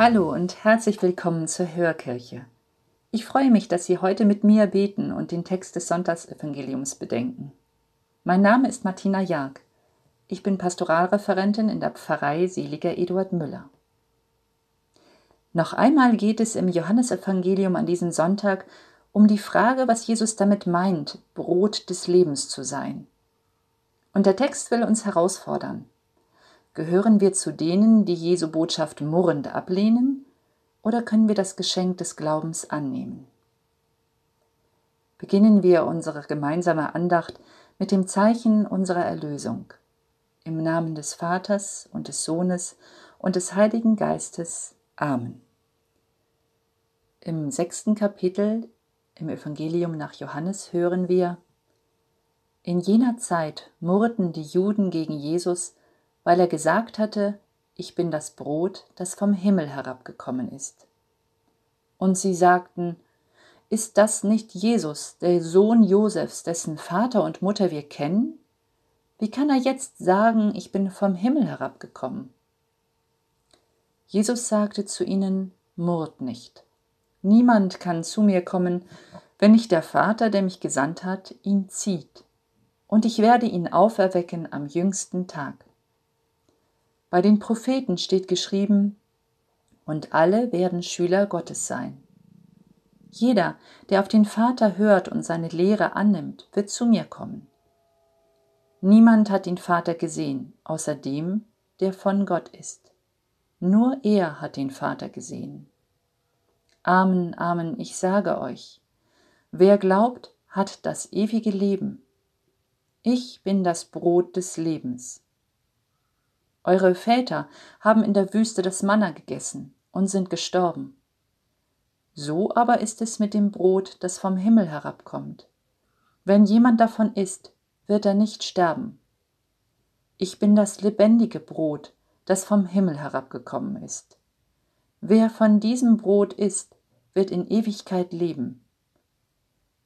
Hallo und herzlich willkommen zur Hörkirche. Ich freue mich, dass Sie heute mit mir beten und den Text des Sonntagsevangeliums bedenken. Mein Name ist Martina Jag. Ich bin Pastoralreferentin in der Pfarrei Seliger Eduard Müller. Noch einmal geht es im Johannesevangelium an diesem Sonntag um die Frage, was Jesus damit meint, Brot des Lebens zu sein. Und der Text will uns herausfordern. Gehören wir zu denen, die Jesu Botschaft murrend ablehnen, oder können wir das Geschenk des Glaubens annehmen? Beginnen wir unsere gemeinsame Andacht mit dem Zeichen unserer Erlösung. Im Namen des Vaters und des Sohnes und des Heiligen Geistes. Amen. Im sechsten Kapitel im Evangelium nach Johannes hören wir, In jener Zeit murrten die Juden gegen Jesus, weil er gesagt hatte, ich bin das Brot, das vom Himmel herabgekommen ist. Und sie sagten, ist das nicht Jesus, der Sohn Josefs, dessen Vater und Mutter wir kennen? Wie kann er jetzt sagen, ich bin vom Himmel herabgekommen? Jesus sagte zu ihnen, Murrt nicht. Niemand kann zu mir kommen, wenn nicht der Vater, der mich gesandt hat, ihn zieht. Und ich werde ihn auferwecken am jüngsten Tag. Bei den Propheten steht geschrieben, und alle werden Schüler Gottes sein. Jeder, der auf den Vater hört und seine Lehre annimmt, wird zu mir kommen. Niemand hat den Vater gesehen, außer dem, der von Gott ist. Nur er hat den Vater gesehen. Amen, Amen, ich sage euch, wer glaubt, hat das ewige Leben. Ich bin das Brot des Lebens. Eure Väter haben in der Wüste das Manna gegessen und sind gestorben. So aber ist es mit dem Brot, das vom Himmel herabkommt. Wenn jemand davon isst, wird er nicht sterben. Ich bin das lebendige Brot, das vom Himmel herabgekommen ist. Wer von diesem Brot isst, wird in Ewigkeit leben.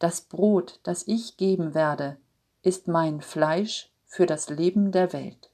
Das Brot, das ich geben werde, ist mein Fleisch für das Leben der Welt.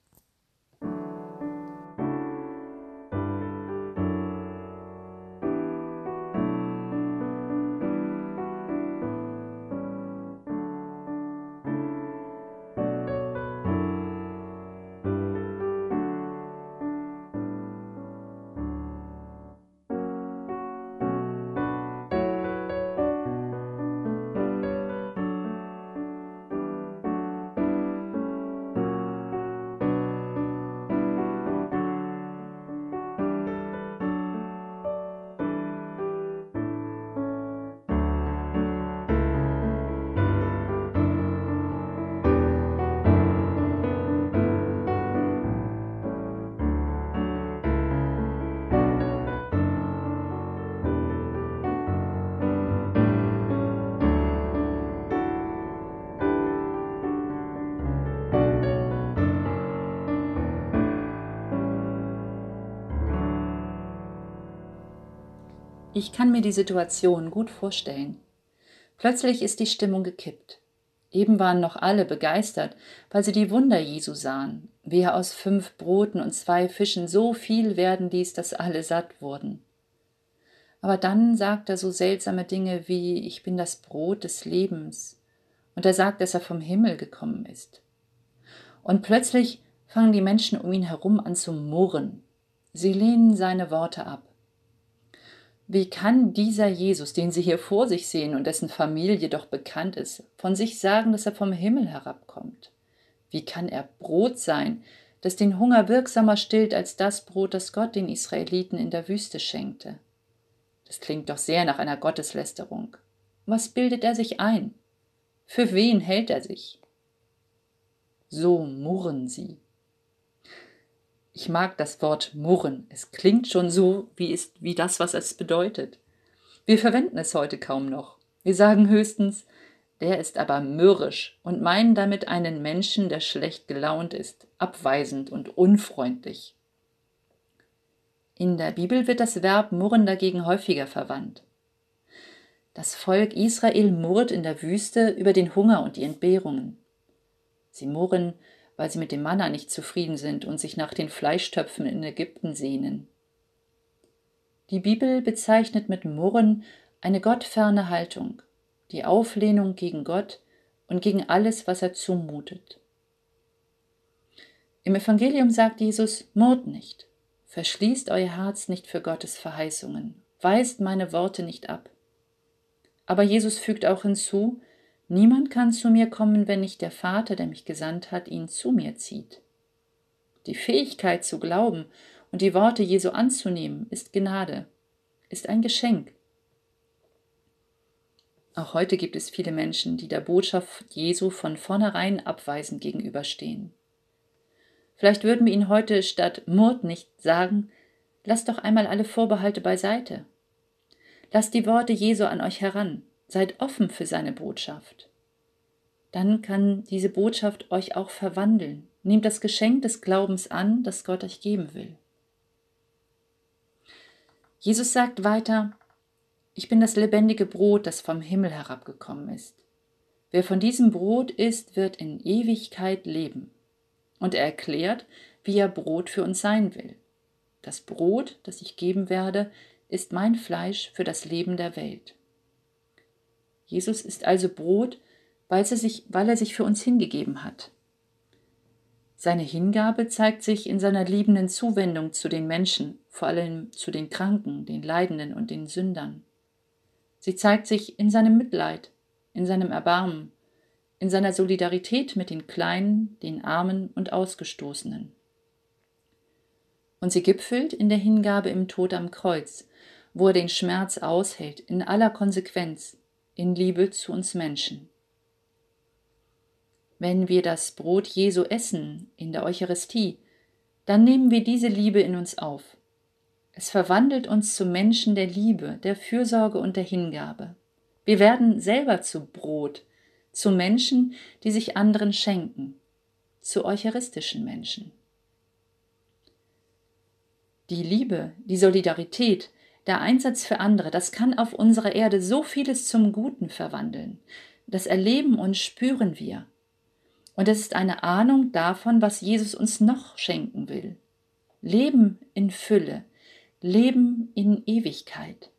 Ich kann mir die Situation gut vorstellen. Plötzlich ist die Stimmung gekippt. Eben waren noch alle begeistert, weil sie die Wunder Jesu sahen, wie er aus fünf Broten und zwei Fischen so viel werden ließ, dass alle satt wurden. Aber dann sagt er so seltsame Dinge wie Ich bin das Brot des Lebens, und er sagt, dass er vom Himmel gekommen ist. Und plötzlich fangen die Menschen um ihn herum an zu murren. Sie lehnen seine Worte ab. Wie kann dieser Jesus, den Sie hier vor sich sehen und dessen Familie doch bekannt ist, von sich sagen, dass er vom Himmel herabkommt? Wie kann er Brot sein, das den Hunger wirksamer stillt als das Brot, das Gott den Israeliten in der Wüste schenkte? Das klingt doch sehr nach einer Gotteslästerung. Was bildet er sich ein? Für wen hält er sich? So murren sie. Ich mag das Wort murren. Es klingt schon so, wie, ist, wie das, was es bedeutet. Wir verwenden es heute kaum noch. Wir sagen höchstens, der ist aber mürrisch und meinen damit einen Menschen, der schlecht gelaunt ist, abweisend und unfreundlich. In der Bibel wird das Verb murren dagegen häufiger verwandt. Das Volk Israel murrt in der Wüste über den Hunger und die Entbehrungen. Sie murren weil sie mit dem Manna nicht zufrieden sind und sich nach den Fleischtöpfen in Ägypten sehnen. Die Bibel bezeichnet mit Murren eine gottferne Haltung, die Auflehnung gegen Gott und gegen alles, was er zumutet. Im Evangelium sagt Jesus, murrt nicht, verschließt euer Herz nicht für Gottes Verheißungen, weist meine Worte nicht ab. Aber Jesus fügt auch hinzu, niemand kann zu mir kommen, wenn nicht der Vater, der mich gesandt hat, ihn zu mir zieht. Die Fähigkeit zu glauben und die Worte Jesu anzunehmen, ist Gnade, ist ein Geschenk. Auch heute gibt es viele Menschen, die der Botschaft Jesu von vornherein abweisend gegenüberstehen. Vielleicht würden wir ihnen heute statt Mord nicht sagen, lasst doch einmal alle Vorbehalte beiseite. Lasst die Worte Jesu an euch heran, seid offen für seine Botschaft. Dann kann diese Botschaft euch auch verwandeln. Nehmt das Geschenk des Glaubens an, das Gott euch geben will. Jesus sagt weiter, ich bin das lebendige Brot, das vom Himmel herabgekommen ist. Wer von diesem Brot isst, wird in Ewigkeit leben. Und er erklärt, wie er Brot für uns sein will. Das Brot, das ich geben werde, ist mein Fleisch für das Leben der Welt. Jesus ist also Brot, weil er sich, weil er sich für uns hingegeben hat. Seine Hingabe zeigt sich in seiner liebenden Zuwendung zu den Menschen, vor allem zu den Kranken, den Leidenden und den Sündern. Sie zeigt sich in seinem Mitleid, in seinem Erbarmen, in seiner Solidarität mit den Kleinen, den Armen und Ausgestoßenen. Und sie gipfelt in der Hingabe im Tod am Kreuz, wo er den Schmerz aushält, in aller Konsequenz, in Liebe zu uns Menschen. Wenn wir das Brot Jesu essen in der Eucharistie, dann nehmen wir diese Liebe in uns auf. Es verwandelt uns zu Menschen der Liebe, der Fürsorge und der Hingabe. Wir werden selber zu Brot, zu Menschen, die sich anderen schenken, zu eucharistischen Menschen. Die Liebe, die Solidarität, der Einsatz für andere, das kann auf unserer Erde so vieles zum Guten verwandeln. Das erleben und spüren wir. Und es ist eine Ahnung davon, was Jesus uns noch schenken will. Leben in Fülle, Leben in Ewigkeit.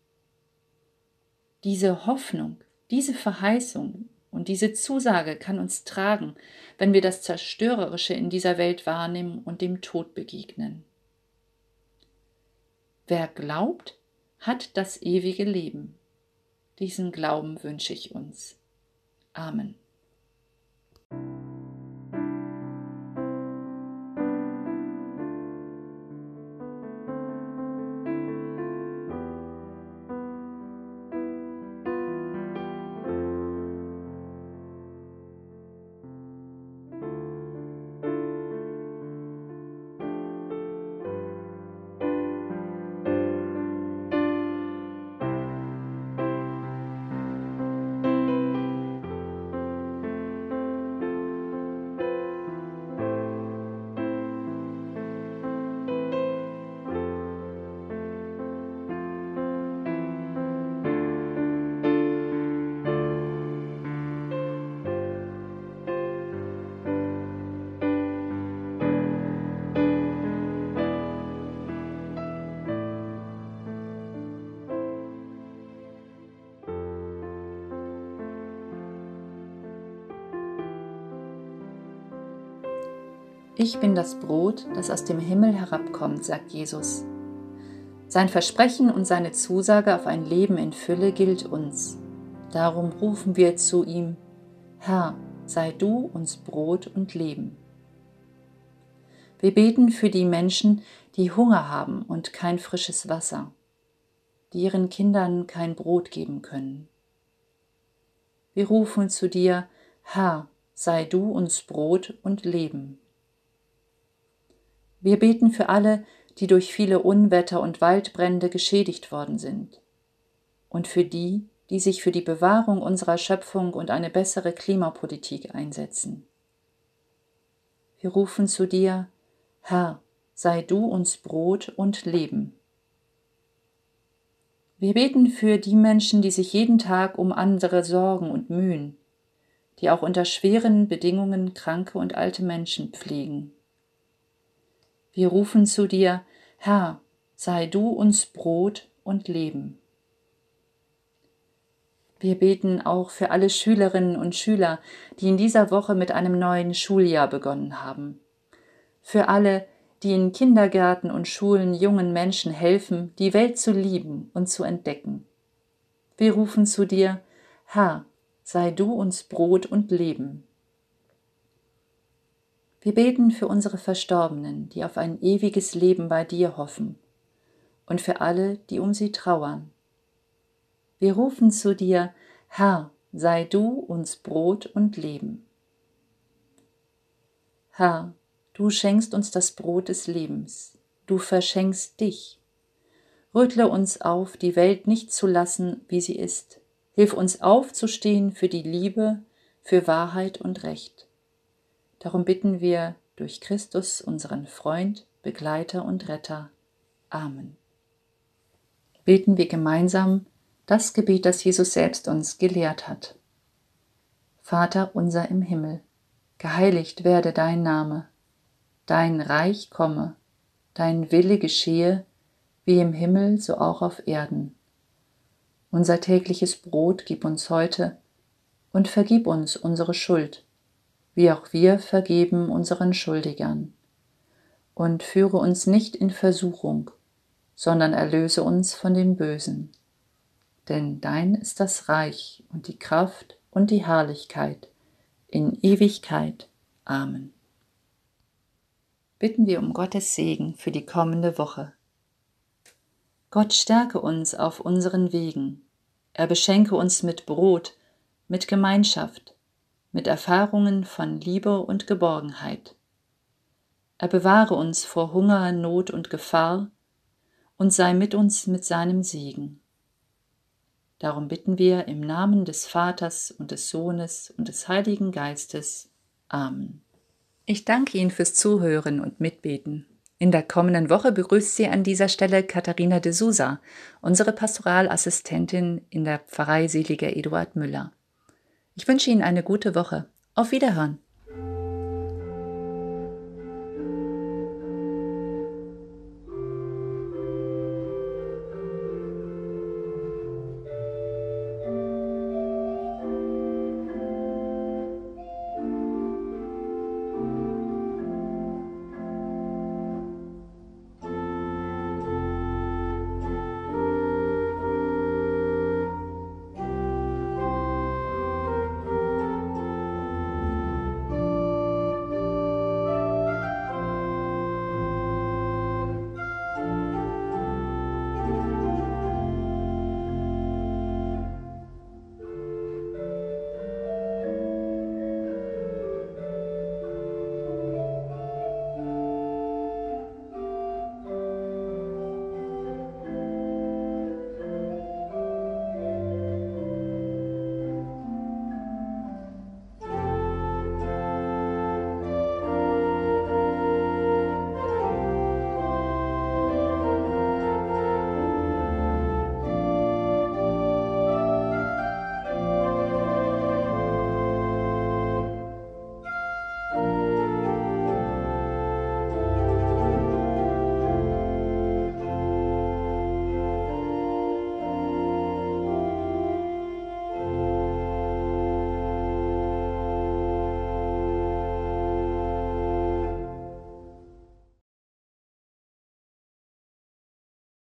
Diese Hoffnung, diese Verheißung und diese Zusage kann uns tragen, wenn wir das Zerstörerische in dieser Welt wahrnehmen und dem Tod begegnen. Wer glaubt, hat das ewige Leben. Diesen Glauben wünsche ich uns. Amen. Ich bin das Brot, das aus dem Himmel herabkommt, sagt Jesus. Sein Versprechen und seine Zusage auf ein Leben in Fülle gilt uns. Darum rufen wir zu ihm, Herr, sei du uns Brot und Leben. Wir beten für die Menschen, die Hunger haben und kein frisches Wasser, die ihren Kindern kein Brot geben können. Wir rufen zu dir, Herr, sei du uns Brot und Leben. Wir beten für alle, die durch viele Unwetter und Waldbrände geschädigt worden sind. Und für die, die sich für die Bewahrung unserer Schöpfung und eine bessere Klimapolitik einsetzen. Wir rufen zu dir, Herr, sei du uns Brot und Leben. Wir beten für die Menschen, die sich jeden Tag um andere sorgen und mühen, die auch unter schweren Bedingungen kranke und alte Menschen pflegen. Wir rufen zu dir, Herr, sei du uns Brot und Leben. Wir beten auch für alle Schülerinnen und Schüler, die in dieser Woche mit einem neuen Schuljahr begonnen haben. Für alle, die in Kindergärten und Schulen jungen Menschen helfen, die Welt zu lieben und zu entdecken. Wir rufen zu dir, Herr, sei du uns Brot und Leben. Wir beten für unsere Verstorbenen, die auf ein ewiges Leben bei dir hoffen, und für alle, die um sie trauern. Wir rufen zu dir, Herr, sei du uns Brot und Leben. Herr, du schenkst uns das Brot des Lebens, du verschenkst dich. Rüttle uns auf, die Welt nicht zu lassen, wie sie ist. Hilf uns aufzustehen für die Liebe, für Wahrheit und Recht. Darum bitten wir durch Christus, unseren Freund, Begleiter und Retter. Amen. Beten wir gemeinsam das Gebet, das Jesus selbst uns gelehrt hat. Vater unser im Himmel, geheiligt werde dein Name, dein Reich komme, dein Wille geschehe, wie im Himmel so auch auf Erden. Unser tägliches Brot gib uns heute und vergib uns unsere Schuld, wie auch wir vergeben unseren Schuldigern. Und führe uns nicht in Versuchung, sondern erlöse uns von dem Bösen denn dein ist das Reich und die Kraft und die Herrlichkeit in Ewigkeit. Amen. Bitten wir um Gottes Segen für die kommende Woche. Gott stärke uns auf unseren Wegen. Er beschenke uns mit Brot, mit Gemeinschaft, mit Erfahrungen von Liebe und Geborgenheit. Er bewahre uns vor Hunger, Not und Gefahr und sei mit uns mit seinem Segen. Darum bitten wir im Namen des Vaters und des Sohnes und des Heiligen Geistes. Amen. Ich danke Ihnen fürs Zuhören und Mitbeten. In der kommenden Woche begrüßt Sie an dieser Stelle Katharina de Sousa, unsere Pastoralassistentin in der Pfarrei Seliger Eduard Müller. Ich wünsche Ihnen eine gute Woche. Auf Wiederhören.